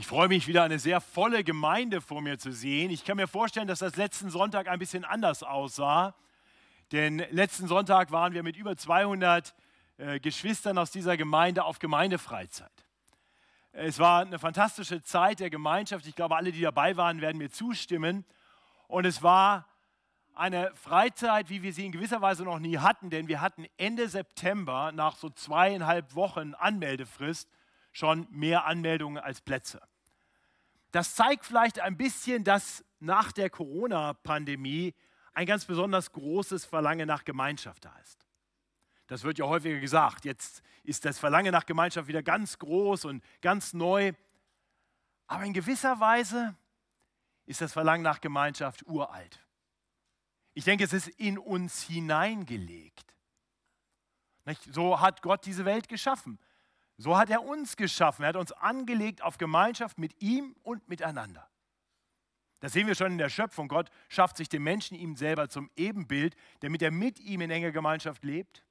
Ich freue mich wieder, eine sehr volle Gemeinde vor mir zu sehen. Ich kann mir vorstellen, dass das letzten Sonntag ein bisschen anders aussah. Denn letzten Sonntag waren wir mit über 200 äh, Geschwistern aus dieser Gemeinde auf Gemeindefreizeit. Es war eine fantastische Zeit der Gemeinschaft. Ich glaube, alle, die dabei waren, werden mir zustimmen. Und es war eine Freizeit, wie wir sie in gewisser Weise noch nie hatten, denn wir hatten Ende September nach so zweieinhalb Wochen Anmeldefrist schon mehr Anmeldungen als Plätze. Das zeigt vielleicht ein bisschen, dass nach der Corona-Pandemie ein ganz besonders großes Verlangen nach Gemeinschaft da ist. Das wird ja häufiger gesagt. Jetzt ist das Verlangen nach Gemeinschaft wieder ganz groß und ganz neu. Aber in gewisser Weise ist das Verlangen nach Gemeinschaft uralt. Ich denke, es ist in uns hineingelegt. So hat Gott diese Welt geschaffen. So hat er uns geschaffen. Er hat uns angelegt auf Gemeinschaft mit ihm und miteinander. Das sehen wir schon in der Schöpfung. Gott schafft sich den Menschen ihm selber zum Ebenbild, damit er mit ihm in enger Gemeinschaft lebt.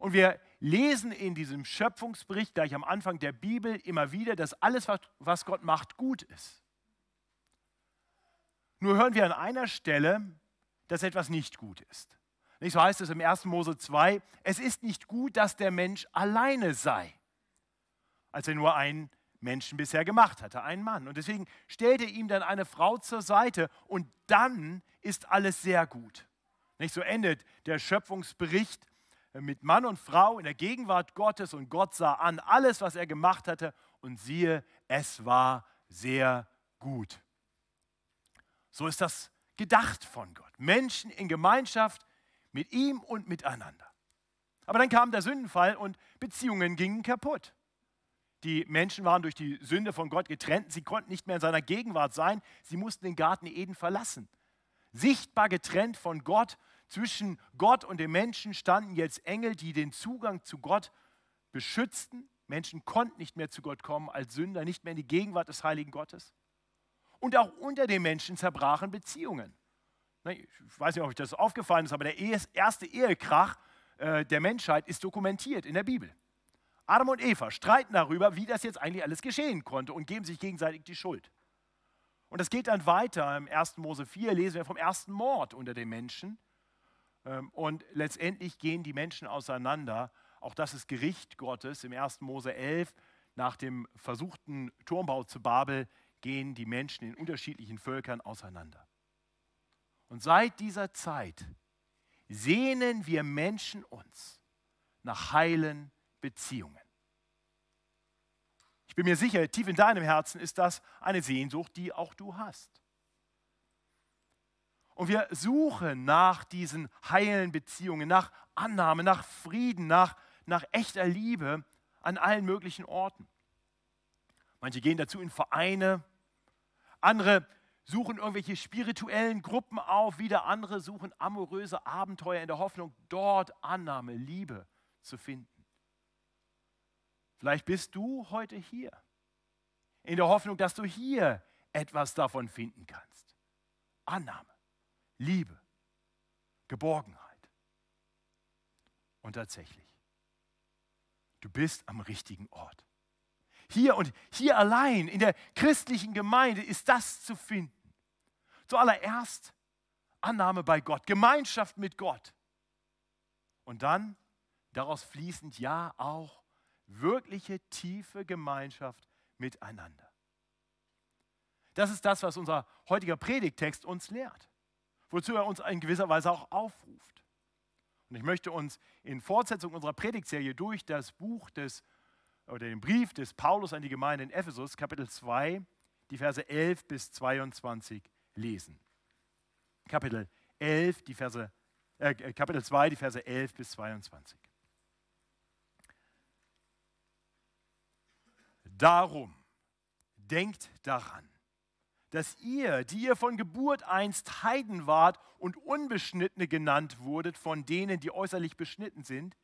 Und wir lesen in diesem Schöpfungsbericht gleich am Anfang der Bibel immer wieder, dass alles, was Gott macht, gut ist. Nur hören wir an einer Stelle, dass etwas nicht gut ist. Nicht so heißt es im 1. Mose 2, es ist nicht gut, dass der Mensch alleine sei, als er nur einen Menschen bisher gemacht hatte, einen Mann. Und deswegen stellt er ihm dann eine Frau zur Seite und dann ist alles sehr gut. Nicht so endet der Schöpfungsbericht mit Mann und Frau in der Gegenwart Gottes und Gott sah an alles, was er gemacht hatte und siehe, es war sehr gut. So ist das gedacht von Gott. Menschen in Gemeinschaft mit ihm und miteinander. Aber dann kam der Sündenfall und Beziehungen gingen kaputt. Die Menschen waren durch die Sünde von Gott getrennt. Sie konnten nicht mehr in seiner Gegenwart sein. Sie mussten den Garten Eden verlassen. Sichtbar getrennt von Gott. Zwischen Gott und den Menschen standen jetzt Engel, die den Zugang zu Gott beschützten. Menschen konnten nicht mehr zu Gott kommen als Sünder, nicht mehr in die Gegenwart des heiligen Gottes. Und auch unter den Menschen zerbrachen Beziehungen. Ich weiß nicht, ob euch das aufgefallen ist, aber der erste Ehekrach äh, der Menschheit ist dokumentiert in der Bibel. Adam und Eva streiten darüber, wie das jetzt eigentlich alles geschehen konnte und geben sich gegenseitig die Schuld. Und das geht dann weiter. Im 1. Mose 4 lesen wir vom ersten Mord unter den Menschen. Ähm, und letztendlich gehen die Menschen auseinander. Auch das ist Gericht Gottes. Im 1. Mose 11, nach dem versuchten Turmbau zu Babel, gehen die Menschen in unterschiedlichen Völkern auseinander. Und seit dieser Zeit sehnen wir Menschen uns nach heilen Beziehungen. Ich bin mir sicher, tief in deinem Herzen ist das eine Sehnsucht, die auch du hast. Und wir suchen nach diesen heilen Beziehungen, nach Annahme, nach Frieden, nach, nach echter Liebe an allen möglichen Orten. Manche gehen dazu in Vereine, andere suchen irgendwelche spirituellen Gruppen auf, wieder andere suchen amoröse Abenteuer in der Hoffnung, dort Annahme, Liebe zu finden. Vielleicht bist du heute hier in der Hoffnung, dass du hier etwas davon finden kannst. Annahme, Liebe, Geborgenheit. Und tatsächlich, du bist am richtigen Ort. Hier und hier allein in der christlichen Gemeinde ist das zu finden. Zuallererst Annahme bei Gott, Gemeinschaft mit Gott. Und dann daraus fließend ja auch wirkliche tiefe Gemeinschaft miteinander. Das ist das, was unser heutiger Predigtext uns lehrt, wozu er uns in gewisser Weise auch aufruft. Und ich möchte uns in Fortsetzung unserer Predigtserie durch das Buch des oder den Brief des Paulus an die Gemeinde in Ephesus, Kapitel 2, die Verse 11 bis 22 lesen. Kapitel 11, die Verse, äh, Kapitel 2, die Verse 11 bis 22. Darum denkt daran, dass ihr, die ihr von Geburt einst Heiden wart und Unbeschnittene genannt wurdet von denen, die äußerlich beschnitten sind,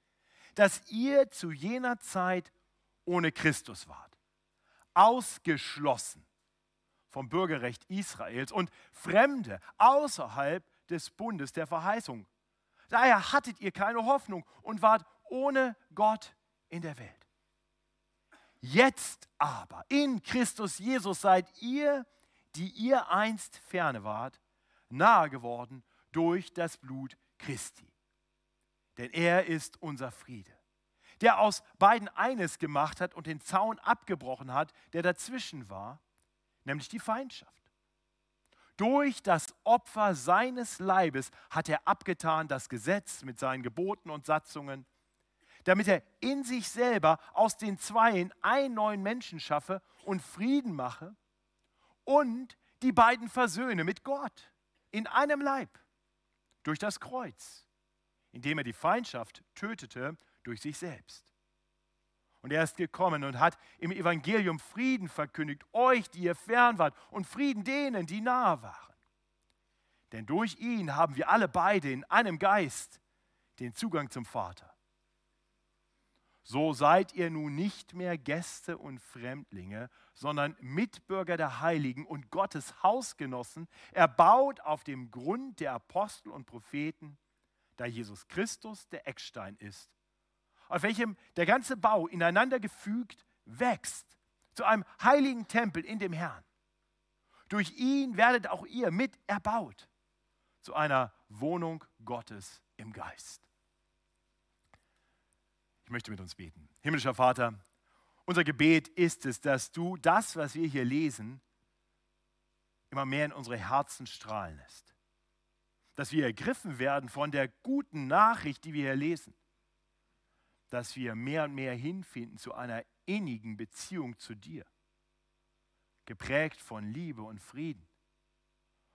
dass ihr zu jener Zeit ohne Christus wart. Ausgeschlossen vom Bürgerrecht Israels und Fremde außerhalb des Bundes der Verheißung. Daher hattet ihr keine Hoffnung und wart ohne Gott in der Welt. Jetzt aber in Christus Jesus seid ihr, die ihr einst ferne wart, nahe geworden durch das Blut Christi. Denn er ist unser Friede, der aus beiden eines gemacht hat und den Zaun abgebrochen hat, der dazwischen war, nämlich die Feindschaft. Durch das Opfer seines Leibes hat er abgetan das Gesetz mit seinen Geboten und Satzungen, damit er in sich selber aus den Zweien einen neuen Menschen schaffe und Frieden mache und die beiden versöhne mit Gott in einem Leib durch das Kreuz, indem er die Feindschaft tötete durch sich selbst. Und er ist gekommen und hat im Evangelium Frieden verkündigt, euch, die ihr fern wart, und Frieden denen, die nahe waren. Denn durch ihn haben wir alle beide in einem Geist den Zugang zum Vater. So seid ihr nun nicht mehr Gäste und Fremdlinge, sondern Mitbürger der Heiligen und Gottes Hausgenossen, erbaut auf dem Grund der Apostel und Propheten, da Jesus Christus der Eckstein ist, auf welchem der ganze Bau ineinander gefügt wächst zu einem heiligen Tempel in dem Herrn. Durch ihn werdet auch ihr mit erbaut zu einer Wohnung Gottes im Geist. Ich möchte mit uns beten. Himmlischer Vater, unser Gebet ist es, dass du das, was wir hier lesen, immer mehr in unsere Herzen strahlen lässt. Dass wir ergriffen werden von der guten Nachricht, die wir hier lesen. Dass wir mehr und mehr hinfinden zu einer innigen Beziehung zu dir. Geprägt von Liebe und Frieden.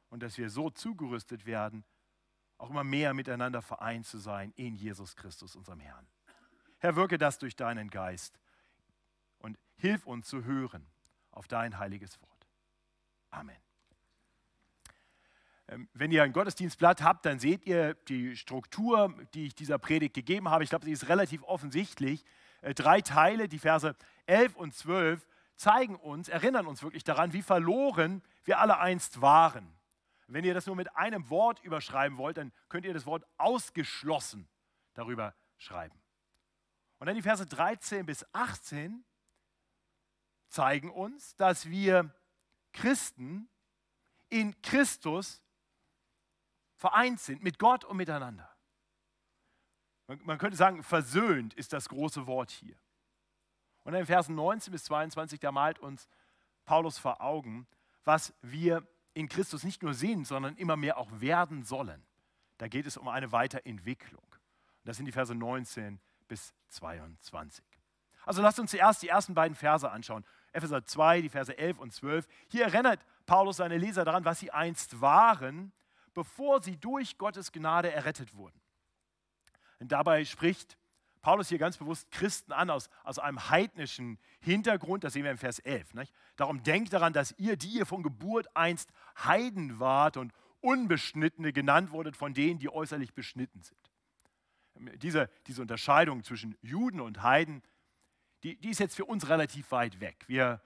Und dass wir so zugerüstet werden, auch immer mehr miteinander vereint zu sein in Jesus Christus, unserem Herrn. Herr, wirke das durch deinen Geist und hilf uns zu hören auf dein heiliges Wort. Amen. Ähm, wenn ihr ein Gottesdienstblatt habt, dann seht ihr die Struktur, die ich dieser Predigt gegeben habe. Ich glaube, sie ist relativ offensichtlich. Äh, drei Teile, die Verse 11 und 12, zeigen uns, erinnern uns wirklich daran, wie verloren wir alle einst waren. Wenn ihr das nur mit einem Wort überschreiben wollt, dann könnt ihr das Wort ausgeschlossen darüber schreiben. Und dann die Verse 13 bis 18 zeigen uns, dass wir Christen in Christus vereint sind, mit Gott und miteinander. Man, könnte sagen, versöhnt ist das große Wort hier. Und in Versen 19 bis 22, da malt uns Paulus vor Augen, was wir in Christus nicht nur sehen, sondern immer mehr auch werden sollen. Da geht es um eine Weiterentwicklung. Und das sind die Verse 19 bis 22. Also lasst uns zuerst die ersten beiden Verse anschauen. Epheser 2, die Verse 11 und 12. Hier erinnert Paulus seine Leser daran, was sie einst waren, bevor sie durch Gottes Gnade errettet wurden. Und dabei spricht Paulus hier ganz bewusst Christen an aus, aus einem heidnischen Hintergrund, das sehen wir im Vers 11. Nicht? Darum denkt daran, dass ihr, die ihr von Geburt einst Heiden wart und Unbeschnittene genannt wurdet von denen, die äußerlich beschnitten sind diese, diese Unterscheidung zwischen Juden und Heiden, die, die ist jetzt für uns relativ weit weg. Wir,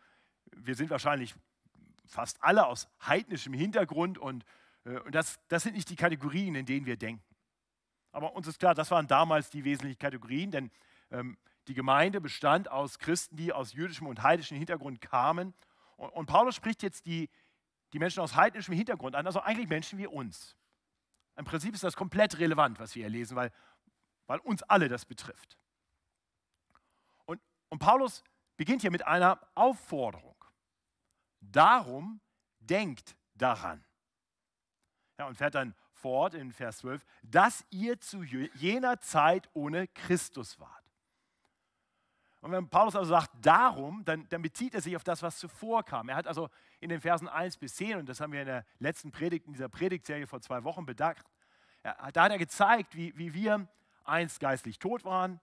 wir sind wahrscheinlich fast alle aus heidnischem Hintergrund und, und das, das sind nicht die Kategorien, in denen wir denken. Aber uns ist klar, das waren damals die wesentlichen Kategorien, denn ähm, die Gemeinde bestand aus Christen, die aus jüdischem und heidnischem Hintergrund kamen. Und, und Paulus spricht jetzt die, die Menschen aus heidnischem Hintergrund an, also eigentlich Menschen wie uns. Im Prinzip ist das komplett relevant, was wir hier lesen, weil weil uns alle das betrifft. Und, und Paulus beginnt hier mit einer Aufforderung. Darum denkt daran. Ja, und fährt dann fort in Vers 12, dass ihr zu jener Zeit ohne Christus wart. Und wenn Paulus also sagt, darum, dann, dann, bezieht er sich auf das, was zuvor kam. Er hat also in den Versen 1 bis 10, und das haben wir in der letzten Predigt, in dieser Predigtserie vor zwei Wochen bedacht, ja, da hat er gezeigt, wie, wie wir einst geistlich tot waren,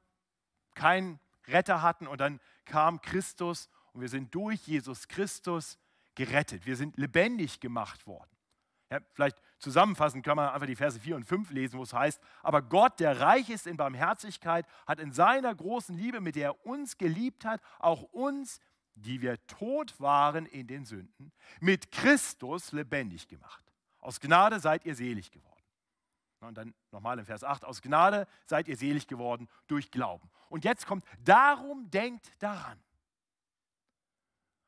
keinen Retter hatten und dann kam Christus und wir sind durch Jesus Christus gerettet. Wir sind lebendig gemacht worden. Ja, vielleicht zusammenfassend kann man einfach die Verse 4 und 5 lesen, wo es heißt, aber Gott, der reich ist in Barmherzigkeit, hat in seiner großen Liebe, mit der er uns geliebt hat, auch uns, die wir tot waren in den Sünden, mit Christus lebendig gemacht. Aus Gnade seid ihr selig geworden. Und dann nochmal in Vers 8, aus Gnade seid ihr selig geworden durch Glauben. Und jetzt kommt, darum denkt daran.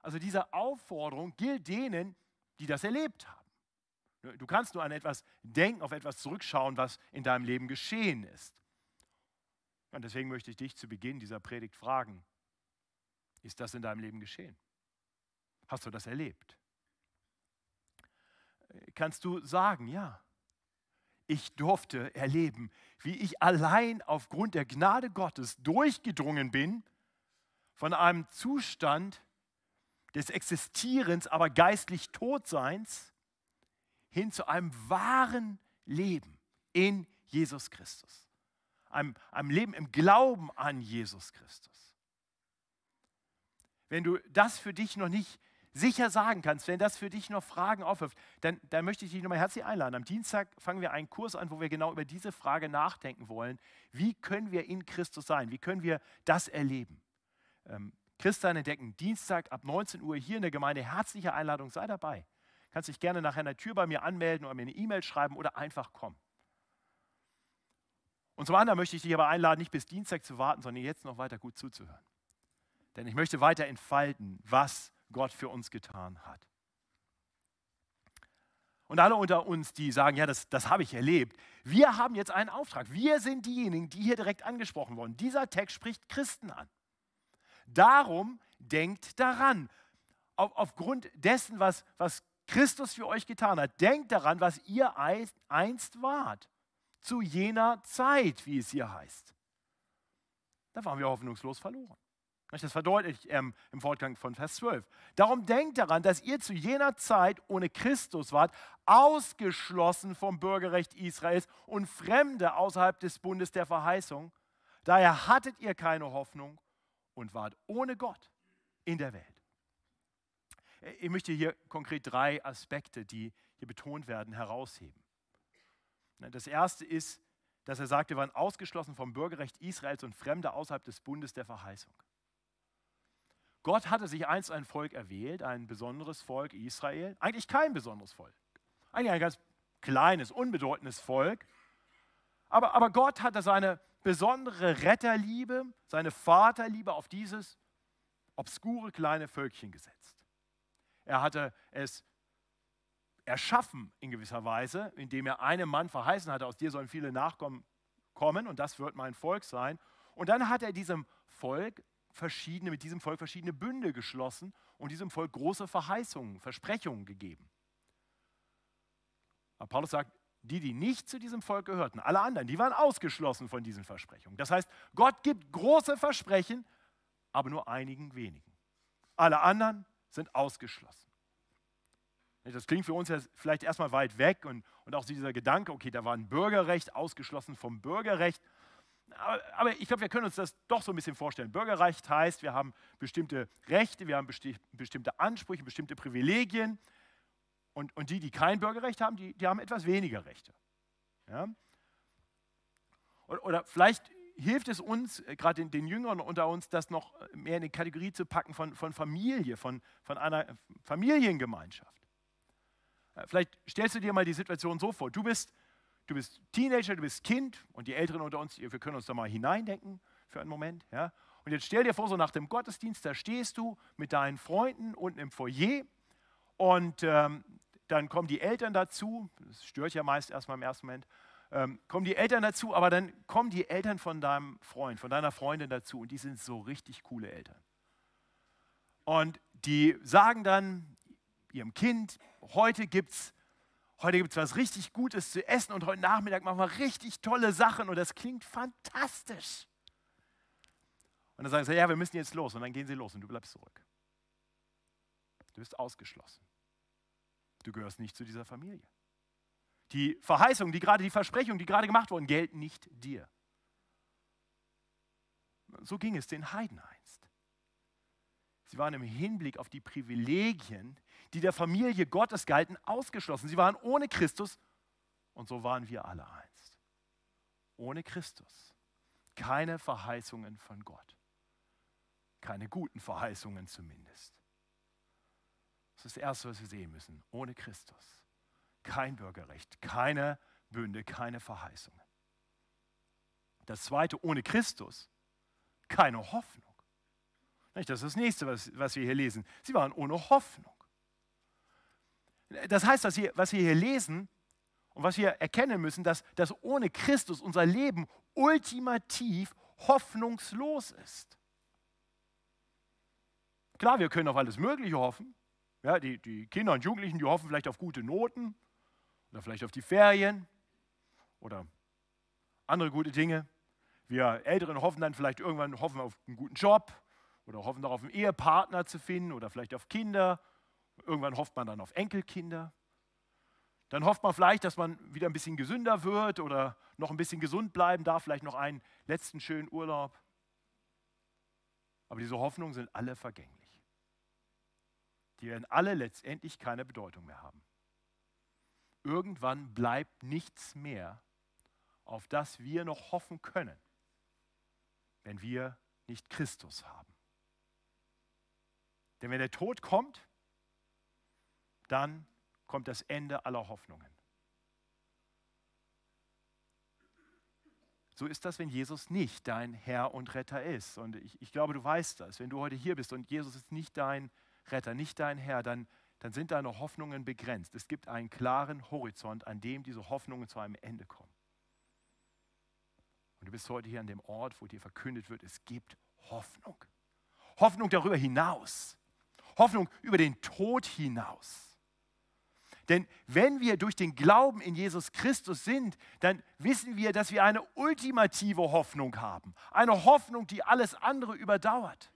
Also diese Aufforderung gilt denen, die das erlebt haben. Du kannst nur an etwas denken, auf etwas zurückschauen, was in deinem Leben geschehen ist. Und deswegen möchte ich dich zu Beginn dieser Predigt fragen, ist das in deinem Leben geschehen? Hast du das erlebt? Kannst du sagen, ja, ich durfte erleben, wie ich allein aufgrund der Gnade Gottes durchgedrungen bin von einem Zustand des Existierens, aber geistlich Todseins, hin zu einem wahren Leben in Jesus Christus. Einem, einem Leben im Glauben an Jesus Christus. Wenn du das für dich noch nicht sicher sagen kannst, wenn das für dich noch Fragen aufwirft, dann, dann möchte ich dich nochmal herzlich einladen. Am Dienstag fangen wir einen Kurs an, wo wir genau über diese Frage nachdenken wollen. Wie können wir in Christus sein? Wie können wir das erleben? Ähm, Christian entdecken, Dienstag ab 19 Uhr hier in der Gemeinde. Herzliche Einladung, sei dabei. Kannst dich gerne nachher an der Tür bei mir anmelden oder mir eine E-Mail schreiben oder einfach kommen. Und zum anderen möchte ich dich aber einladen, nicht bis Dienstag zu warten, sondern jetzt noch weiter gut zuzuhören. Denn ich möchte weiter entfalten, was Gott für uns getan hat. Und alle unter uns, die sagen, ja, das, das habe ich erlebt, wir haben jetzt einen Auftrag. Wir sind diejenigen, die hier direkt angesprochen wurden. Dieser Text spricht Christen an. Darum denkt daran, auf, aufgrund dessen, was, was Christus für euch getan hat, denkt daran, was ihr einst wart, zu jener Zeit, wie es hier heißt. Da waren wir hoffnungslos verloren. Das verdeutlicht ähm, im Fortgang von Vers 12. Darum denkt daran, dass ihr zu jener Zeit ohne Christus wart, ausgeschlossen vom Bürgerrecht Israels und Fremde außerhalb des Bundes der Verheißung. Daher hattet ihr keine Hoffnung und wart ohne Gott in der Welt. Äh, ich möchte hier konkret drei Aspekte, die hier betont werden, herausheben. Das erste ist, dass er sagt, wir waren ausgeschlossen vom Bürgerrecht Israels und Fremde außerhalb des Bundes der Verheißung. Gott hatte sich einst ein Volk erwählt, ein besonderes Volk Israel. Eigentlich kein besonderes Volk. Eigentlich ein ganz kleines, unbedeutendes Volk. Aber, aber Gott hatte seine besondere Retterliebe, seine Vaterliebe auf dieses obskure kleine Völkchen gesetzt. Er hatte es erschaffen in gewisser Weise, indem er einem Mann verheißen hatte, aus dir sollen viele Nachkommen kommen und das wird mein Volk sein. Und dann hat er diesem Volk verschiedene, mit diesem Volk verschiedene Bünde geschlossen und diesem Volk große Verheißungen, Versprechungen gegeben. Aber Paulus sagt, die, die nicht zu diesem Volk gehörten, alle anderen, die waren ausgeschlossen von diesen Versprechungen. Das heißt, Gott gibt große Versprechen, aber nur einigen wenigen. Alle anderen sind ausgeschlossen. Das klingt für uns ja vielleicht erstmal weit weg und, und auch dieser Gedanke, okay, da war ein Bürgerrecht ausgeschlossen vom Bürgerrecht. Aber, aber ich glaube, wir können uns das doch so ein bisschen vorstellen. Bürgerrecht heißt, wir haben bestimmte Rechte, wir haben besti bestimmte Ansprüche, bestimmte Privilegien. Und, und die, die kein Bürgerrecht haben, die, die haben etwas weniger Rechte. Ja? Oder, oder vielleicht hilft es uns, äh, gerade den, den, Jüngeren unter uns, das noch mehr in die Kategorie zu packen von, von Familie, von, von einer Familiengemeinschaft. Äh, vielleicht stellst du dir mal die Situation so vor. Du bist du bist Teenager, du bist Kind und die Älteren unter uns, wir können uns da mal hineindenken für einen Moment. Ja? Und jetzt stell dir vor, so nach dem Gottesdienst, da stehst du mit deinen Freunden unten im Foyer und ähm, dann kommen die Eltern dazu, das stört ja meist erstmal im ersten Moment, ähm, kommen die Eltern dazu, aber dann kommen die Eltern von deinem Freund, von deiner Freundin dazu und die sind so richtig coole Eltern. Und die sagen dann ihrem Kind, heute gibt es heute gibt es was richtig Gutes zu essen und heute Nachmittag machen wir richtig tolle Sachen und das klingt fantastisch. Und dann sagen sie, ja, wir müssen jetzt los und dann gehen sie los und du bleibst zurück. Du bist ausgeschlossen. Du gehörst nicht zu dieser Familie. Die Verheißungen, die gerade, die Versprechungen, die gerade gemacht wurden, gelten nicht dir. So ging es den Heiden einst. Sie waren im Hinblick auf die Privilegien, die der Familie Gottes galten, ausgeschlossen. Sie waren ohne Christus und so waren wir alle einst. Ohne Christus. Keine Verheißungen von Gott. Keine guten Verheißungen zumindest. Das ist das Erste, was wir sehen müssen. Ohne Christus. Kein Bürgerrecht, keine Bünde, keine Verheißungen. Das Zweite, ohne Christus keine Hoffnung. Das ist das nächste, was, was wir hier lesen. Sie waren ohne Hoffnung. Das heißt, was wir, was wir hier lesen und was wir erkennen müssen, dass, dass ohne Christus unser Leben ultimativ hoffnungslos ist. Klar, wir können auf alles Mögliche hoffen. Ja, die, die Kinder und Jugendlichen, die hoffen vielleicht auf gute Noten oder vielleicht auf die Ferien oder andere gute Dinge. Wir Älteren hoffen dann vielleicht irgendwann hoffen auf einen guten Job oder hoffen darauf, einen Ehepartner zu finden oder vielleicht auf Kinder. Irgendwann hofft man dann auf Enkelkinder. Dann hofft man vielleicht, dass man wieder ein bisschen gesünder wird oder noch ein bisschen gesund bleiben darf, vielleicht noch einen letzten schönen Urlaub. Aber diese Hoffnungen sind alle vergänglich. Die werden alle letztendlich keine Bedeutung mehr haben. Irgendwann bleibt nichts mehr, auf das wir noch hoffen können, wenn wir nicht Christus haben. Denn wenn der Tod kommt, dann kommt das Ende aller Hoffnungen. So ist das, wenn Jesus nicht dein Herr und Retter ist. Und ich, ich, glaube, du weißt das. Wenn du heute hier bist und Jesus ist nicht dein Retter, nicht dein Herr, dann, dann sind deine Hoffnungen begrenzt. Es gibt einen klaren Horizont, an dem diese Hoffnungen zu einem Ende kommen. Und du bist heute hier an dem Ort, wo dir verkündet wird, es gibt Hoffnung. Hoffnung darüber hinaus. Hoffnung über den Tod hinaus. Denn wenn wir durch den Glauben in Jesus Christus sind, dann wissen wir, dass wir eine ultimative Hoffnung haben. Eine Hoffnung, die alles andere überdauert.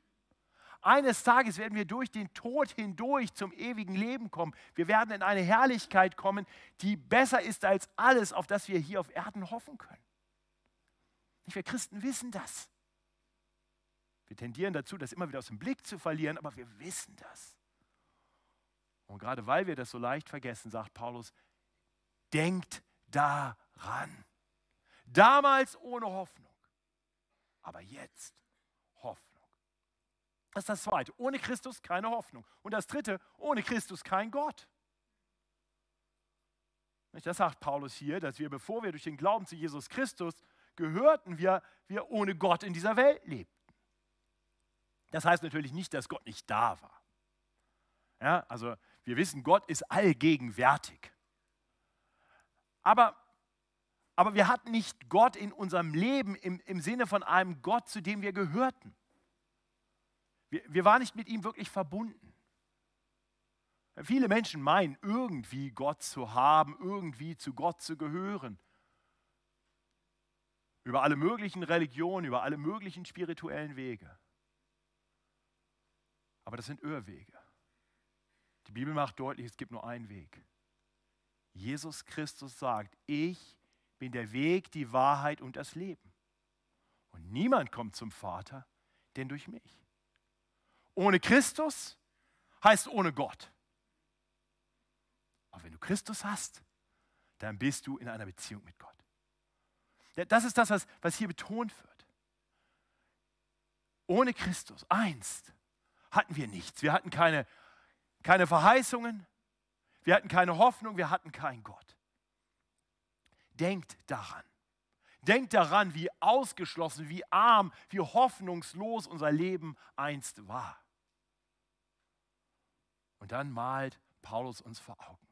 Eines Tages werden wir durch den Tod hindurch zum ewigen Leben kommen. Wir werden in eine Herrlichkeit kommen, die besser ist als alles, auf das wir hier auf Erden hoffen können. Wir Christen wissen das. Wir tendieren dazu, das immer wieder aus dem Blick zu verlieren, aber wir wissen das. Und gerade weil wir das so leicht vergessen, sagt Paulus, denkt daran. Damals ohne Hoffnung, aber jetzt Hoffnung. Das ist das Zweite. Ohne Christus keine Hoffnung. Und das Dritte, ohne Christus kein Gott. Das sagt Paulus hier, dass wir, bevor wir durch den Glauben zu Jesus Christus gehörten, wir, wir ohne Gott in dieser Welt lebten. Das heißt natürlich nicht, dass Gott nicht da war. Ja, also wir wissen, Gott ist allgegenwärtig. Aber, aber wir hatten nicht Gott in unserem Leben im, im Sinne von einem Gott, zu dem wir gehörten. Wir, wir waren nicht mit ihm wirklich verbunden. Viele Menschen meinen, irgendwie Gott zu haben, irgendwie zu Gott zu gehören. Über alle möglichen Religionen, über alle möglichen spirituellen Wege. Aber das sind Irrwege. Die Bibel macht deutlich, es gibt nur einen Weg. Jesus Christus sagt, ich bin der Weg, die Wahrheit und das Leben. Und niemand kommt zum Vater, denn durch mich. Ohne Christus heißt ohne Gott. Aber wenn du Christus hast, dann bist du in einer Beziehung mit Gott. Das ist das, was, hier betont wird. Ohne Christus, einst, hatten wir nichts. Wir hatten keine keine Verheißungen, wir hatten keine Hoffnung, wir hatten keinen Gott. Denkt daran. Denkt daran, wie ausgeschlossen, wie arm, wie hoffnungslos unser Leben einst war. Und dann malt Paulus uns vor Augen.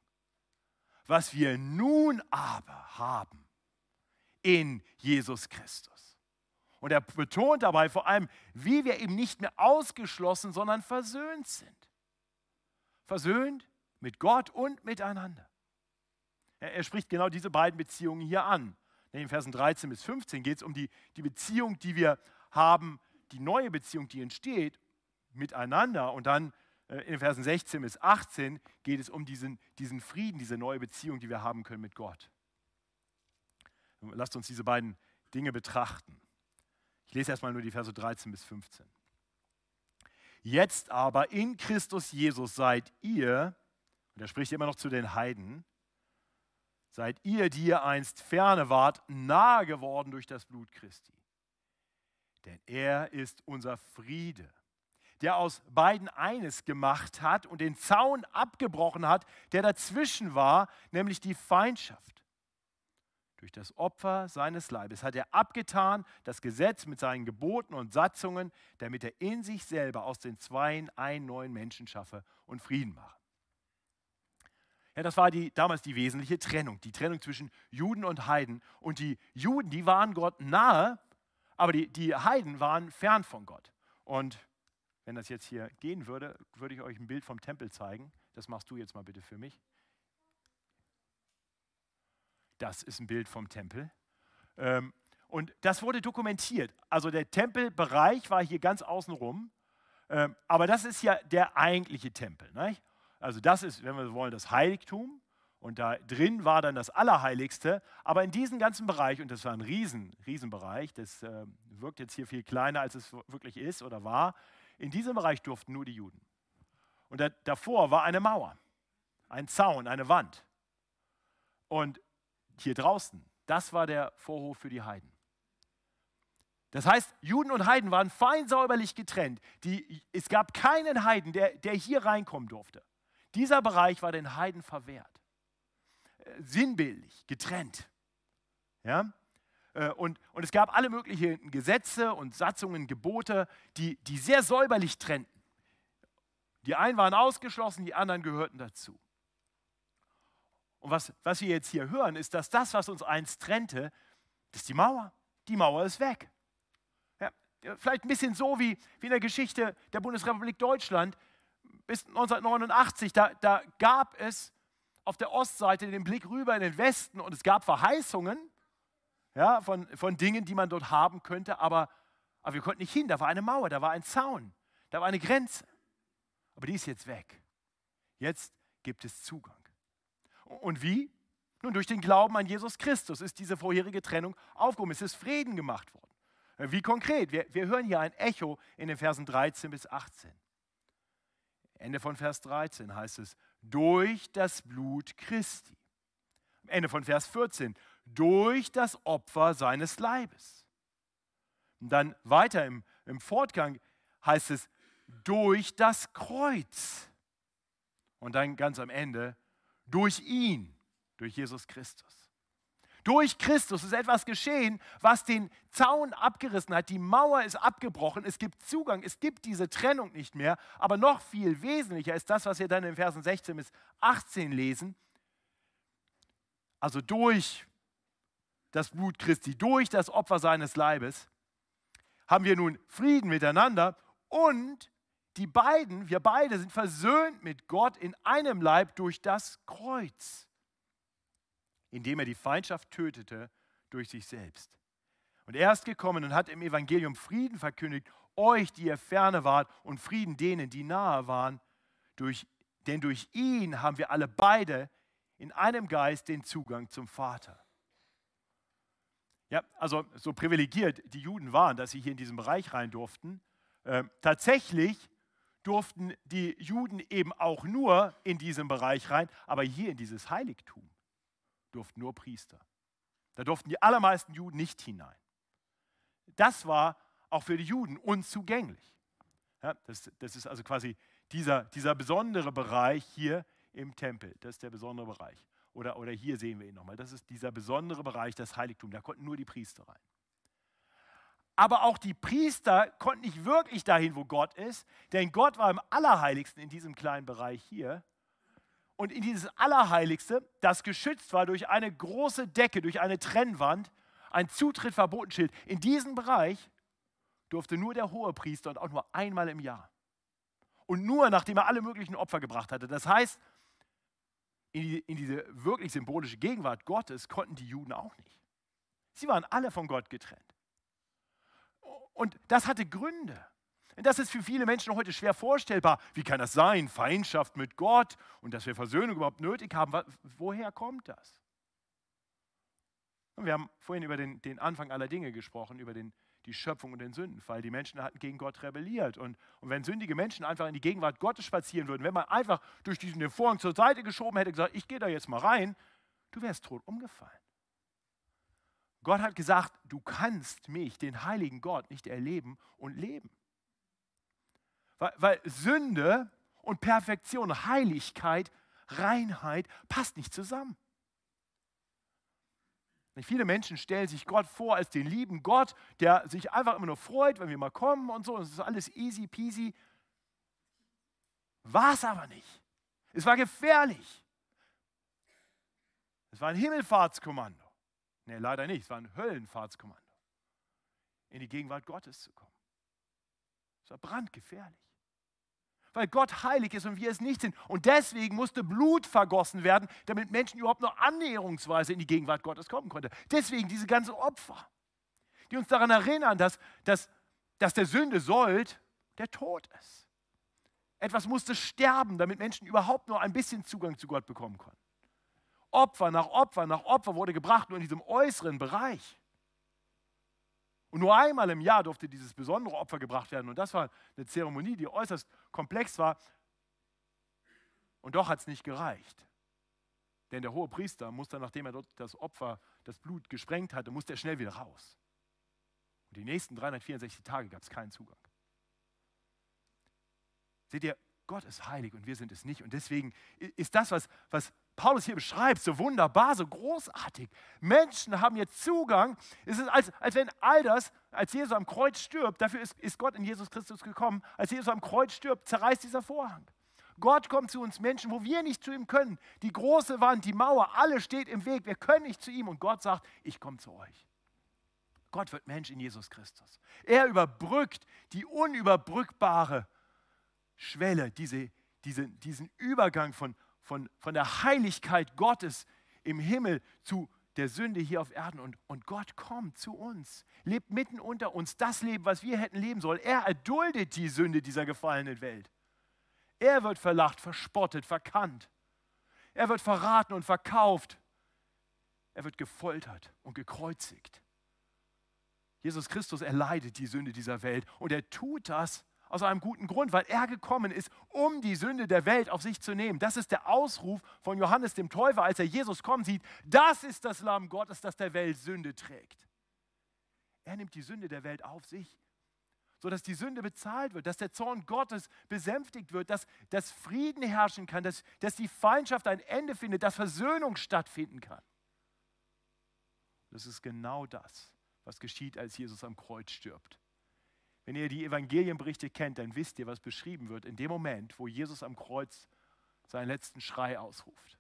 Was wir nun aber haben in Jesus Christus. Und er betont dabei vor allem, wie wir eben nicht mehr ausgeschlossen, sondern versöhnt sind versöhnt mit Gott und miteinander. Er, er spricht genau diese beiden Beziehungen hier an. In den Versen 13 bis 15 geht es um die, die Beziehung, die wir haben, die neue Beziehung, die entsteht miteinander. Und dann in den Versen 16 bis 18 geht es um diesen, diesen Frieden, diese neue Beziehung, die wir haben können mit Gott. Lasst uns diese beiden Dinge betrachten. Ich lese erstmal nur die Verse 13 bis 15. Jetzt aber in Christus Jesus seid ihr, und er spricht immer noch zu den Heiden, seid ihr, die ihr einst ferne wart, nahe geworden durch das Blut Christi. Denn er ist unser Friede, der aus beiden eines gemacht hat und den Zaun abgebrochen hat, der dazwischen war, nämlich die Feindschaft. Durch das Opfer seines Leibes hat er abgetan das Gesetz mit seinen Geboten und Satzungen, damit er in sich selber aus den Zweien einen neuen Menschen schaffe und Frieden mache. Ja, das war die, damals die wesentliche Trennung, die Trennung zwischen Juden und Heiden. Und die Juden, die waren Gott nahe, aber die, die Heiden waren fern von Gott. Und wenn das jetzt hier gehen würde, würde ich euch ein Bild vom Tempel zeigen. Das machst du jetzt mal bitte für mich. Das ist ein Bild vom Tempel. Ähm, und das wurde dokumentiert. Also der Tempelbereich war hier ganz außenrum. Ähm, aber das ist ja der eigentliche Tempel. Nicht? Also das ist, wenn wir wollen, das Heiligtum. Und da drin war dann das Allerheiligste. Aber in diesem ganzen Bereich, und das war ein Riesen, Riesenbereich, das äh, wirkt jetzt hier viel kleiner, als es wirklich ist oder war, in diesem Bereich durften nur die Juden. Und da, davor war eine Mauer, ein Zaun, eine Wand. Und hier draußen, das war der Vorhof für die Heiden. Das heißt, Juden und Heiden waren fein säuberlich getrennt. Die, es gab keinen Heiden, der, der hier reinkommen durfte. Dieser Bereich war den Heiden verwehrt. Äh, sinnbildlich, getrennt. Ja? Äh, und, und es gab alle möglichen Gesetze und Satzungen, Gebote, die, die sehr säuberlich trennten. Die einen waren ausgeschlossen, die anderen gehörten dazu. Und was, was wir jetzt hier hören, ist, dass das, was uns einst trennte, das ist die Mauer. Die Mauer ist weg. Ja, vielleicht ein bisschen so wie, wie in der Geschichte der Bundesrepublik Deutschland bis 1989. Da, da gab es auf der Ostseite den Blick rüber in den Westen und es gab Verheißungen ja, von, von Dingen, die man dort haben könnte, aber, aber wir konnten nicht hin. Da war eine Mauer, da war ein Zaun, da war eine Grenze. Aber die ist jetzt weg. Jetzt gibt es Zugang. Und wie? Nun, durch den Glauben an Jesus Christus ist diese vorherige Trennung aufgehoben. Es ist Frieden gemacht worden. Wie konkret? Wir, wir hören hier ein Echo in den Versen 13 bis 18. Ende von Vers 13 heißt es, durch das Blut Christi. Ende von Vers 14, durch das Opfer seines Leibes. Und dann weiter im, im Fortgang heißt es, durch das Kreuz. Und dann ganz am Ende, durch ihn, durch Jesus Christus. Durch Christus ist etwas geschehen, was den Zaun abgerissen hat. Die Mauer ist abgebrochen. Es gibt Zugang. Es gibt diese Trennung nicht mehr. Aber noch viel wesentlicher ist das, was wir dann in Versen 16 bis 18 lesen. Also durch das Blut Christi, durch das Opfer seines Leibes, haben wir nun Frieden miteinander und die beiden, wir beide sind versöhnt mit Gott in einem Leib durch das Kreuz, indem er die Feindschaft tötete durch sich selbst. Und er ist gekommen und hat im Evangelium Frieden verkündigt, euch, die ihr ferne wart, und Frieden denen, die nahe waren, durch, denn durch ihn haben wir alle beide in einem Geist den Zugang zum Vater. Ja, also so privilegiert die Juden waren, dass sie hier in diesen Bereich rein durften. Äh, tatsächlich durften die Juden eben auch nur in diesen Bereich rein, aber hier in dieses Heiligtum durften nur Priester. Da durften die allermeisten Juden nicht hinein. Das war auch für die Juden unzugänglich. Ja, das, das, ist also quasi dieser, dieser besondere Bereich hier im Tempel. Das ist der besondere Bereich. Oder, oder hier sehen wir ihn nochmal. Das ist dieser besondere Bereich, das Heiligtum. Da konnten nur die Priester rein. Aber auch die Priester konnten nicht wirklich dahin, wo Gott ist, denn Gott war im Allerheiligsten in diesem kleinen Bereich hier. Und in dieses Allerheiligste, das geschützt war durch eine große Decke, durch eine Trennwand, ein Zutritt verboten Schild, in diesen Bereich durfte nur der hohe Priester und auch nur einmal im Jahr. Und nur nachdem er alle möglichen Opfer gebracht hatte. Das heißt, in, die, in diese wirklich symbolische Gegenwart Gottes konnten die Juden auch nicht. Sie waren alle von Gott getrennt. Und das hatte Gründe. Und das ist für viele Menschen heute schwer vorstellbar. Wie kann das sein? Feindschaft mit Gott und dass wir Versöhnung überhaupt nötig haben. Woher kommt das? Und wir haben vorhin über den, den, Anfang aller Dinge gesprochen, über den, die Schöpfung und den Sündenfall. Die Menschen hatten gegen Gott rebelliert. Und, und wenn sündige Menschen einfach in die Gegenwart Gottes spazieren würden, wenn man einfach durch diesen Vorhang zur Seite geschoben hätte, gesagt, ich gehe da jetzt mal rein, du wärst tot umgefallen. Gott hat gesagt, du kannst mich, den heiligen Gott, nicht erleben und leben. Weil, weil Sünde und Perfektion, Heiligkeit, Reinheit passt nicht zusammen. Viele Menschen stellen sich Gott vor als den lieben Gott, der sich einfach immer nur freut, wenn wir mal kommen und so. Es ist alles easy peasy. War es aber nicht. Es war gefährlich. Es war ein Himmelfahrtskommando. Nee, leider nicht. Es war ein Höllenfahrtskommando. In die Gegenwart Gottes zu kommen. Es war brandgefährlich. Weil Gott heilig ist und wir es nicht sind. Und deswegen musste Blut vergossen werden, damit Menschen überhaupt nur annäherungsweise in die Gegenwart Gottes kommen konnten. Deswegen diese ganzen Opfer, die uns daran erinnern, dass, dass, dass der Sünde sollt der Tod ist. Etwas musste sterben, damit Menschen überhaupt nur ein bisschen Zugang zu Gott bekommen konnten. Opfer nach Opfer nach Opfer wurde gebracht, nur in diesem äußeren Bereich. Und nur einmal im Jahr durfte dieses besondere Opfer gebracht werden. Und das war eine Zeremonie, die äußerst komplex war. Und doch hat es nicht gereicht. Denn der hohe Priester musste, nachdem er dort das Opfer, das Blut gesprengt hatte, musste er schnell wieder raus. Und die nächsten 364 Tage gab es keinen Zugang. Seht ihr, Gott ist heilig und wir sind es nicht. Und deswegen ist das, was, was Paulus hier beschreibt, so wunderbar, so großartig. Menschen haben jetzt Zugang. Es ist, als, als wenn all das, als Jesus am Kreuz stirbt, dafür ist, ist Gott in Jesus Christus gekommen, als Jesus am Kreuz stirbt, zerreißt dieser Vorhang. Gott kommt zu uns Menschen, wo wir nicht zu ihm können. Die große Wand, die Mauer, alles steht im Weg. Wir können nicht zu ihm. Und Gott sagt, ich komme zu euch. Gott wird Mensch in Jesus Christus. Er überbrückt die unüberbrückbare Schwelle, diese, diese, diesen Übergang von, von, von der Heiligkeit Gottes im Himmel zu der Sünde hier auf Erden. Und, und Gott kommt zu uns, lebt mitten unter uns das Leben, was wir hätten leben sollen. Er erduldet die Sünde dieser gefallenen Welt. Er wird verlacht, verspottet, verkannt. Er wird verraten und verkauft. Er wird gefoltert und gekreuzigt. Jesus Christus erleidet die Sünde dieser Welt und er tut das, aus einem guten Grund, weil er gekommen ist, um die Sünde der Welt auf sich zu nehmen. Das ist der Ausruf von Johannes dem Täufer, als er Jesus kommen sieht. Das ist das Lamm Gottes, das der Welt Sünde trägt. Er nimmt die Sünde der Welt auf sich, sodass die Sünde bezahlt wird, dass der Zorn Gottes besänftigt wird, dass, dass Frieden herrschen kann, dass, dass die Feindschaft ein Ende findet, dass Versöhnung stattfinden kann. Das ist genau das, was geschieht, als Jesus am Kreuz stirbt. Wenn ihr die Evangelienberichte kennt, dann wisst ihr, was beschrieben wird in dem Moment, wo Jesus am Kreuz seinen letzten Schrei ausruft.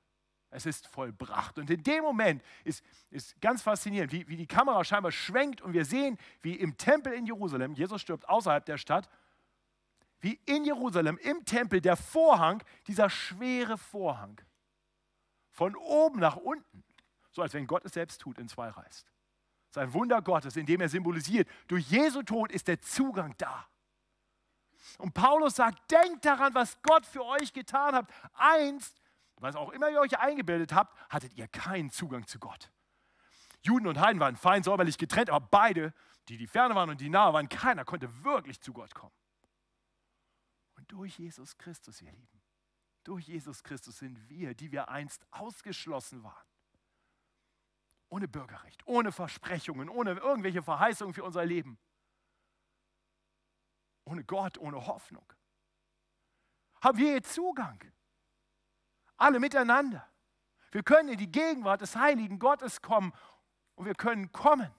Es ist vollbracht. Und in dem Moment ist, ist ganz faszinierend, wie, wie die Kamera scheinbar schwenkt und wir sehen, wie im Tempel in Jerusalem, Jesus stirbt außerhalb der Stadt, wie in Jerusalem im Tempel der Vorhang, dieser schwere Vorhang, von oben nach unten, so als wenn Gott es selbst tut, in zwei reißt. Sein Wunder Gottes, indem er symbolisiert, durch Jesu Tod ist der Zugang da. Und Paulus sagt, denkt daran, was Gott für euch getan hat. Einst, was auch immer ihr euch eingebildet habt, hattet ihr keinen Zugang zu Gott. Juden und Heiden waren fein säuberlich getrennt, aber beide, die die ferne waren und die nahe waren, keiner konnte wirklich zu Gott kommen. Und durch Jesus Christus, ihr Lieben, durch Jesus Christus sind wir, die wir einst ausgeschlossen waren, ohne Bürgerrecht, ohne Versprechungen, ohne irgendwelche Verheißungen für unser Leben. Ohne Gott, ohne Hoffnung. Haben wir jetzt Zugang? Alle miteinander. Wir können in die Gegenwart des heiligen Gottes kommen und wir können kommen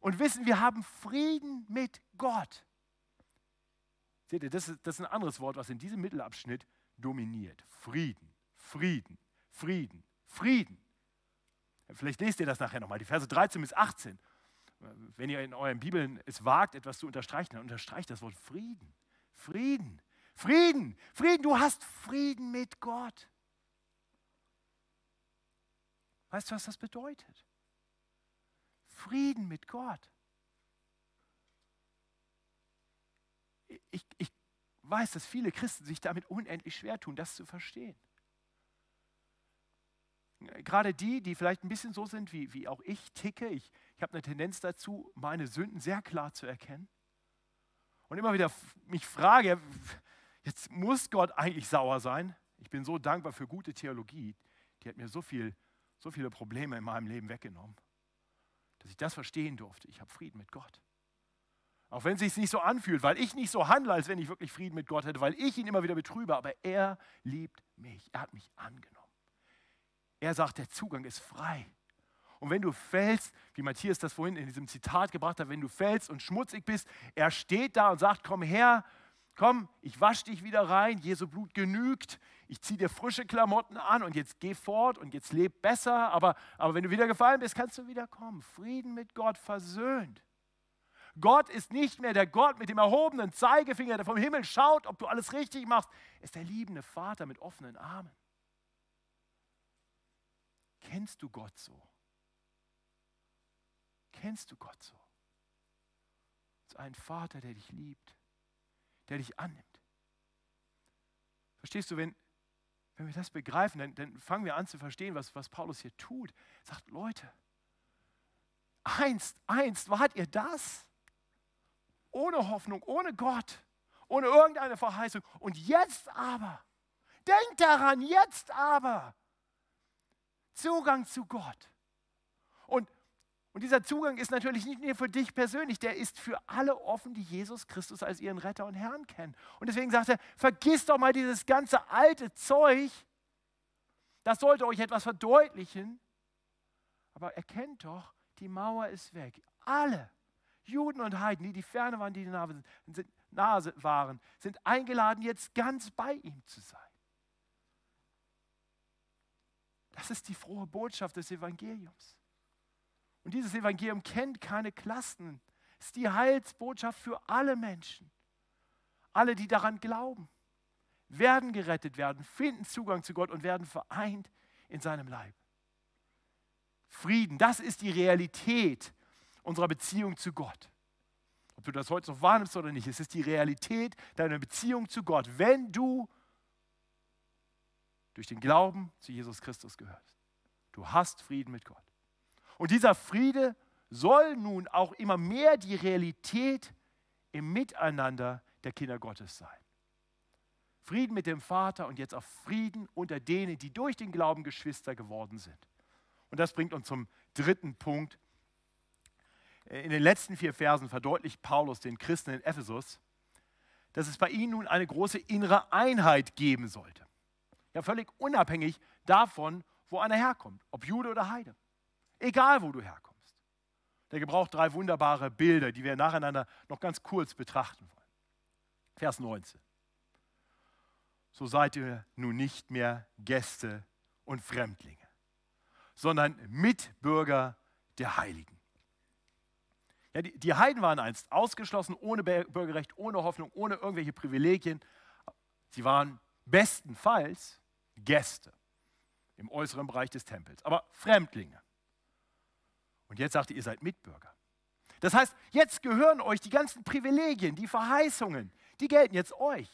und wissen, wir haben Frieden mit Gott. Seht ihr, das ist, das ist ein anderes Wort, was in diesem Mittelabschnitt dominiert. Frieden, Frieden, Frieden, Frieden. Vielleicht lest ihr das nachher nochmal, die Verse 13 bis 18. Wenn ihr in euren Bibeln es wagt, etwas zu unterstreichen, dann unterstreicht das Wort Frieden. Frieden. Frieden. Frieden. Du hast Frieden mit Gott. Weißt du, was das bedeutet? Frieden mit Gott. Ich, ich weiß, dass viele Christen sich damit unendlich schwer tun, das zu verstehen gerade die, die vielleicht ein bisschen so sind, wie, wie auch ich ticke, ich, ich habe eine Tendenz dazu, meine Sünden sehr klar zu erkennen. Und immer wieder mich frage, jetzt muss Gott eigentlich sauer sein. Ich bin so dankbar für gute Theologie, die hat mir so, viel, so viele Probleme in meinem Leben weggenommen, dass ich das verstehen durfte. Ich habe Frieden mit Gott. Auch wenn es sich nicht so anfühlt, weil ich nicht so handle, als wenn ich wirklich Frieden mit Gott hätte, weil ich ihn immer wieder betrübe, aber er liebt mich, er hat mich angenommen. Er sagt, der Zugang ist frei. Und wenn du fällst, wie Matthias das vorhin in diesem Zitat gebracht hat, wenn du fällst und schmutzig bist, er steht da und sagt, komm her, komm, ich wasche dich wieder rein, Jesu Blut genügt, ich ziehe dir frische Klamotten an und jetzt geh fort und jetzt leb besser, aber, aber wenn du wieder gefallen bist, kannst du wieder kommen. Frieden mit Gott versöhnt. Gott ist nicht mehr der Gott mit dem erhobenen Zeigefinger, der vom Himmel schaut, ob du alles richtig machst. Er ist der liebende Vater mit offenen Armen. Kennst du Gott so? Kennst du Gott so? Es ist ein Vater, der dich liebt, der dich annimmt. Verstehst du, wenn, wenn wir das begreifen, dann, dann fangen wir an zu verstehen, was, was Paulus hier tut. Er sagt, Leute, einst, einst wart ihr das? Ohne Hoffnung, ohne Gott, ohne irgendeine Verheißung. Und jetzt aber, denkt daran, jetzt aber, Zugang zu Gott. Und, und dieser Zugang ist natürlich nicht nur für dich persönlich, der ist für alle offen, die Jesus Christus als ihren Retter und Herrn kennen. Und deswegen sagt er, vergiss doch mal dieses ganze alte Zeug. Das sollte euch etwas verdeutlichen. Aber erkennt doch, die Mauer ist weg. Alle, Juden und Heiden, die die ferne waren, die die nahe waren, sind eingeladen, jetzt ganz bei ihm zu sein. Das ist die frohe Botschaft des Evangeliums. Und dieses Evangelium kennt keine Klassen. Es ist die Heilsbotschaft für alle Menschen. Alle, die daran glauben, werden gerettet werden, finden Zugang zu Gott und werden vereint in seinem Leib. Frieden, das ist die Realität unserer Beziehung zu Gott. Ob du das heute noch wahrnimmst oder nicht, es ist die Realität deiner Beziehung zu Gott, wenn du durch den Glauben zu Jesus Christus gehörst. Du hast Frieden mit Gott. Und dieser Friede soll nun auch immer mehr die Realität im Miteinander der Kinder Gottes sein. Frieden mit dem Vater und jetzt auch Frieden unter denen, die durch den Glauben Geschwister geworden sind. Und das bringt uns zum dritten Punkt. In den letzten vier Versen verdeutlicht Paulus den Christen in Ephesus, dass es bei ihnen nun eine große innere Einheit geben sollte. Ja, völlig unabhängig davon, wo einer herkommt, ob Jude oder Heide. Egal, wo du herkommst. Der gebraucht drei wunderbare Bilder, die wir nacheinander noch ganz kurz betrachten wollen. Vers 19. So seid ihr nun nicht mehr Gäste und Fremdlinge, sondern Mitbürger der Heiligen. Ja, die, die Heiden waren einst ausgeschlossen, ohne Bürgerrecht, ohne Hoffnung, ohne irgendwelche Privilegien. Sie waren bestenfalls Gäste im äußeren Bereich des Tempels, aber Fremdlinge. Und jetzt sagt ihr, ihr seid Mitbürger. Das heißt, jetzt gehören euch die ganzen Privilegien, die Verheißungen, die gelten jetzt euch.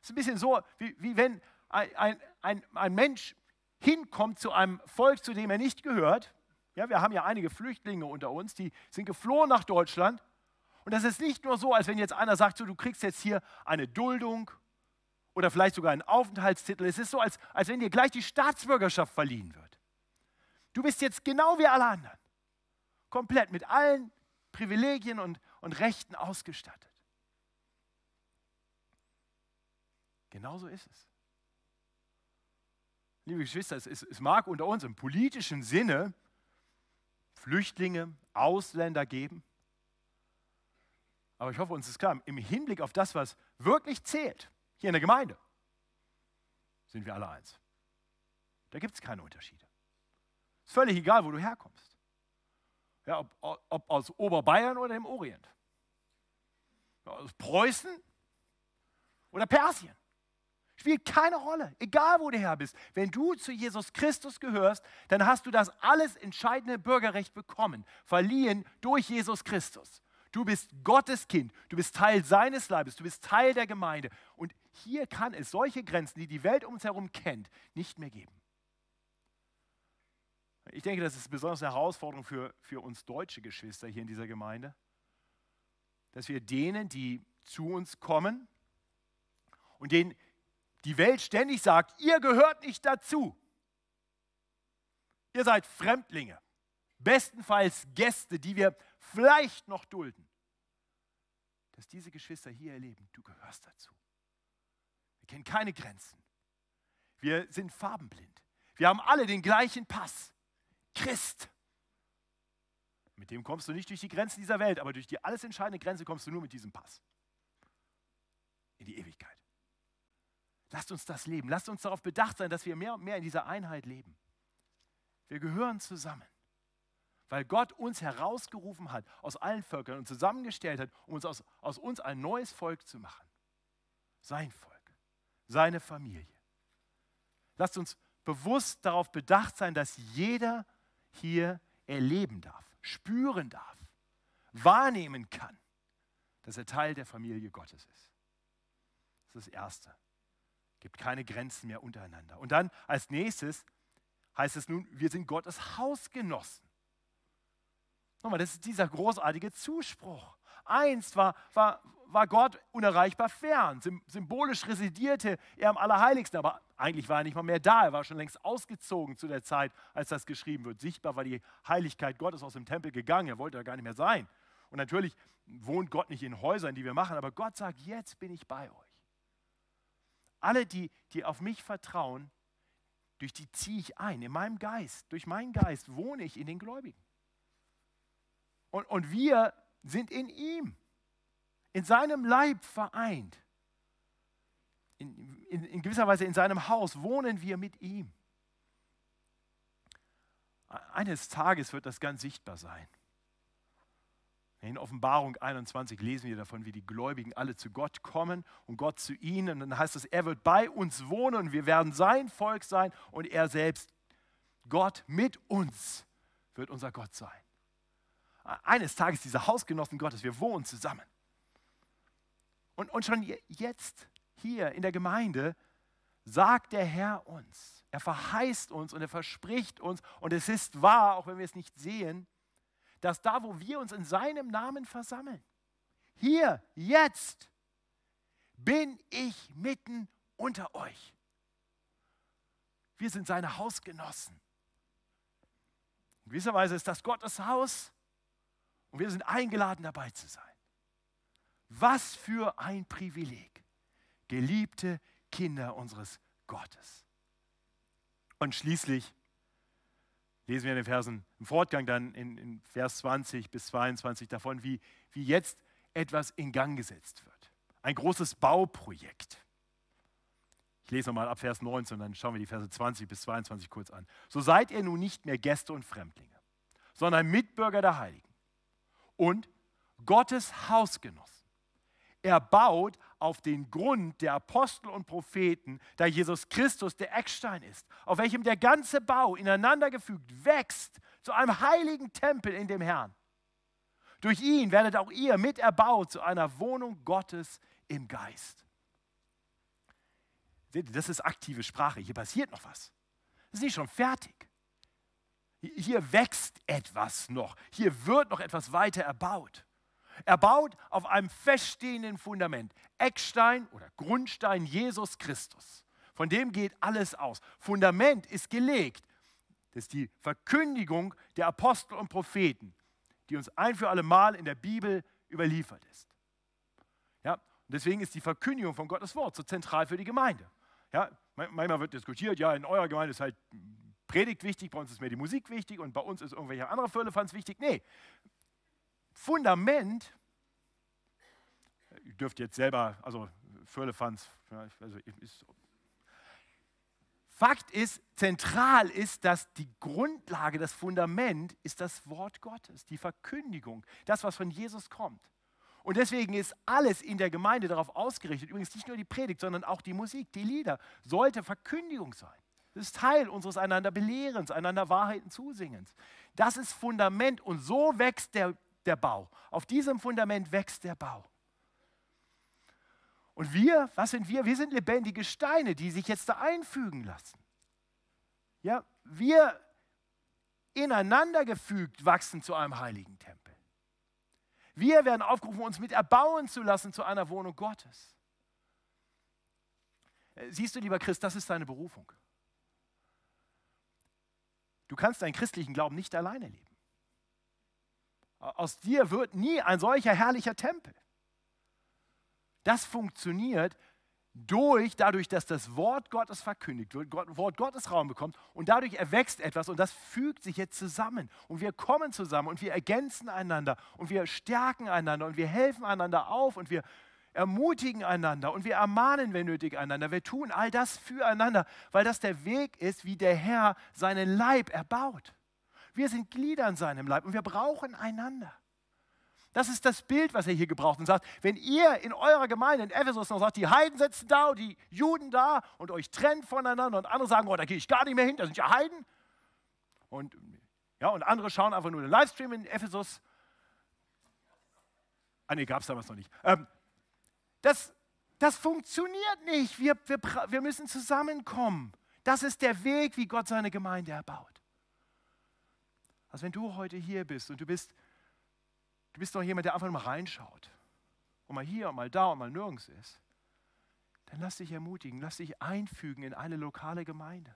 Es ist ein bisschen so, wie, wie wenn ein, ein, ein, ein Mensch hinkommt zu einem Volk, zu dem er nicht gehört. Ja, wir haben ja einige Flüchtlinge unter uns, die sind geflohen nach Deutschland. Und das ist nicht nur so, als wenn jetzt einer sagt, so, du kriegst jetzt hier eine Duldung oder vielleicht sogar einen Aufenthaltstitel. Es ist so, als, als wenn dir gleich die Staatsbürgerschaft verliehen wird. Du bist jetzt genau wie alle anderen. Komplett mit allen Privilegien und, und Rechten ausgestattet. Genauso ist es. Liebe Geschwister, es, es, es mag unter uns im politischen Sinne Flüchtlinge, Ausländer geben. Aber ich hoffe, uns ist klar, im Hinblick auf das, was wirklich zählt, hier in der Gemeinde sind wir alle eins. Da gibt es keine Unterschiede. Ist völlig egal, wo du herkommst. Ja, ob, ob aus Oberbayern oder im Orient. Aus Preußen oder Persien. Spielt keine Rolle, egal wo du her bist. Wenn du zu Jesus Christus gehörst, dann hast du das alles entscheidende Bürgerrecht bekommen, verliehen durch Jesus Christus. Du bist Gottes Kind, du bist Teil seines Leibes, du bist Teil der Gemeinde. Und hier kann es solche Grenzen, die die Welt um uns herum kennt, nicht mehr geben. Ich denke, das ist besonders eine Herausforderung für, für uns deutsche Geschwister hier in dieser Gemeinde, dass wir denen, die zu uns kommen und denen die Welt ständig sagt, ihr gehört nicht dazu. Ihr seid Fremdlinge, bestenfalls Gäste, die wir vielleicht noch dulden, dass diese Geschwister hier erleben, du gehörst dazu. Kennen keine Grenzen. Wir sind farbenblind. Wir haben alle den gleichen Pass. Christ. Mit dem kommst du nicht durch die Grenzen dieser Welt, aber durch die alles entscheidende Grenze kommst du nur mit diesem Pass. In die Ewigkeit. Lasst uns das leben. Lasst uns darauf bedacht sein, dass wir mehr und mehr in dieser Einheit leben. Wir gehören zusammen, weil Gott uns herausgerufen hat aus allen Völkern und zusammengestellt hat, um uns aus, aus uns ein neues Volk zu machen. Sein Volk, seine Familie. Lasst uns bewusst darauf bedacht sein, dass jeder hier erleben darf, spüren darf, wahrnehmen kann, dass er Teil der Familie Gottes ist. Das ist das Erste. Es gibt keine Grenzen mehr untereinander. Und dann als nächstes heißt es nun, wir sind Gottes Hausgenossen. Nochmal, das ist dieser großartige Zuspruch. Einst war, war, war Gott unerreichbar fern. Symbolisch residierte er am Allerheiligsten, aber eigentlich war er nicht mal mehr da. Er war schon längst ausgezogen zu der Zeit, als das geschrieben wird. Sichtbar war die Heiligkeit Gottes aus dem Tempel gegangen. Er wollte da gar nicht mehr sein. Und natürlich wohnt Gott nicht in Häusern, die wir machen, aber Gott sagt, jetzt bin ich bei euch. Alle, die, die auf mich vertrauen, durch die ziehe ich ein. In meinem Geist, durch meinen Geist wohne ich in den Gläubigen. Und, und wir sind in ihm, in seinem Leib vereint. In, in, in gewisser Weise in seinem Haus wohnen wir mit ihm. Eines Tages wird das ganz sichtbar sein. In Offenbarung 21 lesen wir davon, wie die Gläubigen alle zu Gott kommen und Gott zu ihnen. Und dann heißt es, er wird bei uns wohnen und wir werden sein Volk sein und er selbst, Gott mit uns, wird unser Gott sein. Eines Tages diese Hausgenossen Gottes, wir wohnen zusammen. Und, und schon jetzt hier in der Gemeinde sagt der Herr uns, er verheißt uns und er verspricht uns, und es ist wahr, auch wenn wir es nicht sehen, dass da, wo wir uns in seinem Namen versammeln, hier, jetzt, bin ich mitten unter euch. Wir sind seine Hausgenossen. In gewisser Weise ist das Gottes Haus und wir sind eingeladen dabei zu sein. Was für ein Privileg, geliebte Kinder unseres Gottes. Und schließlich lesen wir in den Versen im Fortgang dann in, in Vers 20 bis 22 davon, wie, wie jetzt etwas in Gang gesetzt wird. Ein großes Bauprojekt. Ich lese nochmal ab Vers 19, dann schauen wir die Verse 20 bis 22 kurz an. So seid ihr nun nicht mehr Gäste und Fremdlinge, sondern Mitbürger der Heiligen und Gottes Hausgenossen er baut auf den Grund der Apostel und Propheten, da Jesus Christus der Eckstein ist, auf welchem der ganze Bau ineinandergefügt wächst zu einem heiligen Tempel in dem Herrn. Durch ihn werdet auch ihr mit erbaut zu einer Wohnung Gottes im Geist. Seht ihr, das ist aktive Sprache. Hier passiert noch was. Das ist nicht schon fertig. Hier wächst etwas noch. Hier wird noch etwas weiter erbaut. Er baut auf einem feststehenden Fundament. Eckstein oder Grundstein Jesus Christus. Von dem geht alles aus. Fundament ist gelegt. Das ist die Verkündigung der Apostel und Propheten, die uns ein für alle Mal in der Bibel überliefert ist. Ja, und deswegen ist die Verkündigung von Gottes Wort so zentral für die Gemeinde. Ja, manchmal wird diskutiert, ja, in eurer Gemeinde ist halt Predigt wichtig, bei uns ist mehr die Musik wichtig und bei uns ist irgendwelche andere Firlefanz wichtig. Nee, Fundament, ihr dürft jetzt selber, also Firlefanz, also ist, Fakt ist, zentral ist, dass die Grundlage, das Fundament ist das Wort Gottes, die Verkündigung, das, was von Jesus kommt. Und deswegen ist alles in der Gemeinde darauf ausgerichtet, übrigens nicht nur die Predigt, sondern auch die Musik, die Lieder, sollte Verkündigung sein. Das ist Teil unseres einander Belehrens, einander Wahrheiten zusingens. Das ist Fundament und so wächst der der Bau. Auf diesem Fundament wächst der Bau. Und wir, was sind wir? Wir sind lebendige Steine, die sich jetzt da einfügen lassen. Ja, wir ineinander gefügt wachsen zu einem heiligen Tempel. Wir werden aufgerufen, uns mit erbauen zu lassen zu einer Wohnung Gottes. Äh, siehst du, lieber Christ, das ist deine Berufung. Du kannst deinen christlichen Glauben nicht alleine leben. Aus dir wird nie ein solcher herrlicher Tempel. Das funktioniert, durch, dadurch, dass das Wort Gottes verkündigt wird, Gott, Wort Gottes Raum bekommt und dadurch erwächst etwas und das fügt sich jetzt zusammen und wir kommen zusammen und wir ergänzen einander und wir stärken einander und wir helfen einander auf und wir ermutigen einander und wir ermahnen, wenn nötig, einander. Wir tun all das füreinander, weil das der Weg ist, wie der Herr seinen Leib erbaut. Wir sind Glieder in seinem Leib und wir brauchen einander. Das ist das Bild, was er hier gebraucht und sagt, wenn ihr in eurer Gemeinde in Ephesus noch sagt, die Heiden sitzen da und die Juden da und euch trennt voneinander und andere sagen, oh, da gehe ich gar nicht mehr hin, da sind ja Heiden. Und, ja, und andere schauen einfach nur den Livestream in Ephesus. Ah, nee, gab es damals noch nicht. Ähm, das, das funktioniert nicht. Wir, wir, wir müssen zusammenkommen. Das ist der Weg, wie Gott seine Gemeinde erbaut. Also wenn du heute hier bist und du bist Du bist doch jemand, der einfach mal reinschaut und mal hier und mal da und mal nirgends ist. Dann lass dich ermutigen, lass dich einfügen in eine lokale Gemeinde.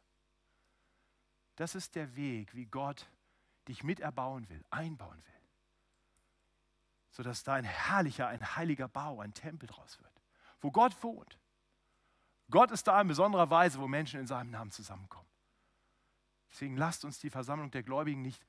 Das ist der Weg, wie Gott dich miterbauen will, einbauen will. Sodass da ein herrlicher, ein heiliger Bau, ein Tempel draus wird, wo Gott wohnt. Gott ist da in besonderer Weise, wo Menschen in seinem Namen zusammenkommen. Deswegen lasst uns die Versammlung der Gläubigen nicht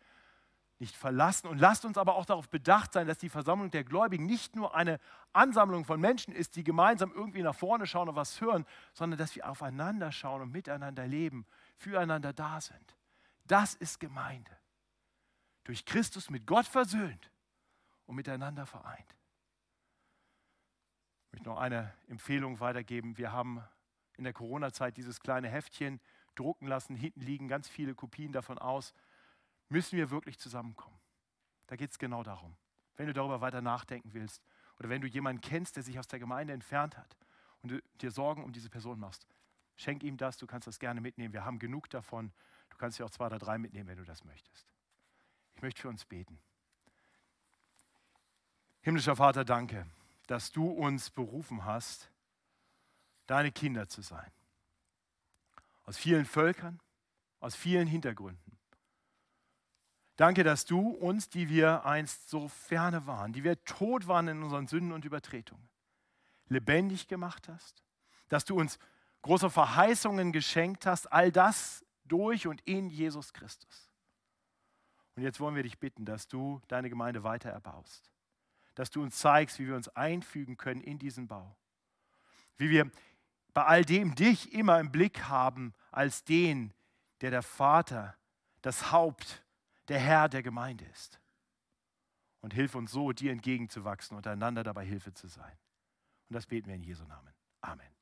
nicht verlassen. Und lasst uns aber auch darauf bedacht sein, dass die Versammlung der Gläubigen nicht nur eine Ansammlung von Menschen ist, die gemeinsam irgendwie nach vorne schauen und was hören, sondern dass wir aufeinander schauen und miteinander leben, füreinander da sind. Das ist Gemeinde. Durch Christus mit Gott versöhnt und miteinander vereint. Ich möchte noch eine Empfehlung weitergeben. Wir haben in der Corona-Zeit dieses kleine Heftchen drucken lassen. Hinten liegen ganz viele Kopien davon aus müssen wir wirklich zusammenkommen. Da geht es genau darum. Wenn du darüber weiter nachdenken willst oder wenn du jemanden kennst, der sich aus der Gemeinde entfernt hat und du dir Sorgen um diese Person machst, schenk ihm das, du kannst das gerne mitnehmen. Wir haben genug davon. Du kannst dir auch zwei oder drei mitnehmen, wenn du das möchtest. Ich möchte für uns beten. Himmlischer Vater, danke, dass du uns berufen hast, deine Kinder zu sein. Aus vielen Völkern, aus vielen Hintergründen. Danke, dass du uns, die wir einst so ferne waren, die wir tot waren in unseren Sünden und Übertretungen, lebendig gemacht hast, dass du uns große Verheißungen geschenkt hast, all das durch und in Jesus Christus. Und jetzt wollen wir dich bitten, dass du deine Gemeinde weiter erbaust, dass du uns zeigst, wie wir uns einfügen können in diesen Bau, wie wir bei all dem dich immer im Blick haben als den, der der Vater, das Haupt, der Herr der Gemeinde ist. Und hilf uns so, dir entgegenzuwachsen und einander dabei Hilfe zu sein. Und das beten wir in Jesu Namen. Amen.